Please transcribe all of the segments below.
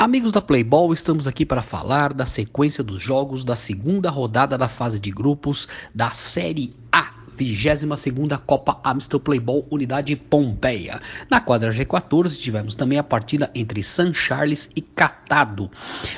Amigos da Playball, estamos aqui para falar da sequência dos jogos da segunda rodada da fase de grupos da Série A 22ª Copa Amstel Playball Unidade Pompeia. Na quadra G14 tivemos também a partida entre San Charles e Catado.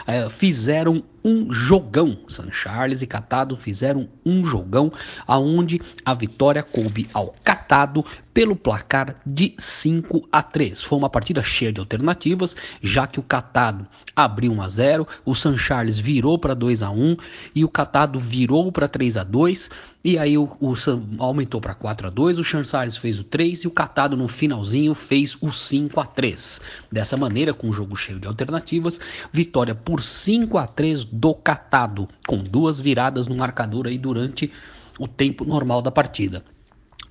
É, fizeram um jogão. San Charles e Catado fizeram um jogão aonde a vitória coube ao Catado pelo placar de 5 a 3. Foi uma partida cheia de alternativas, já que o Catado abriu 1 a 0, o San Charles virou para 2 a 1 e o Catado virou para 3 a 2 e aí o, o aumentou para 4 a 2, o San Charles fez o 3 e o Catado no finalzinho fez o 5 a 3. Dessa maneira, com um jogo cheio de alternativas, vitória por 5 a 3 do Catado, com duas viradas no marcador aí durante o tempo normal da partida.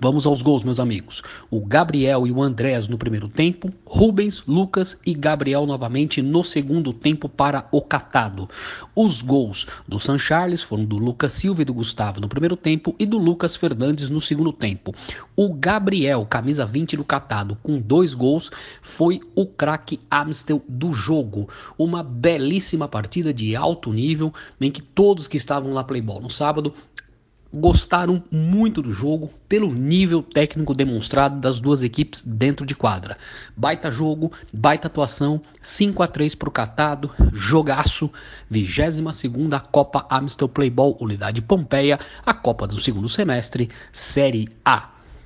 Vamos aos gols, meus amigos. O Gabriel e o Andrés no primeiro tempo, Rubens, Lucas e Gabriel novamente no segundo tempo para o Catado. Os gols do San Charles foram do Lucas Silva e do Gustavo no primeiro tempo e do Lucas Fernandes no segundo tempo. O Gabriel, camisa 20 do Catado, com dois gols, foi o craque Amstel do jogo. Uma belíssima partida de alto nível, em que todos que estavam lá Playball no sábado gostaram muito do jogo pelo nível técnico demonstrado das duas equipes dentro de quadra. Baita jogo, baita atuação, 5 a 3 para o Catado, jogaço, 22 segunda Copa Amstel Playball Unidade Pompeia, a Copa do segundo semestre, Série A.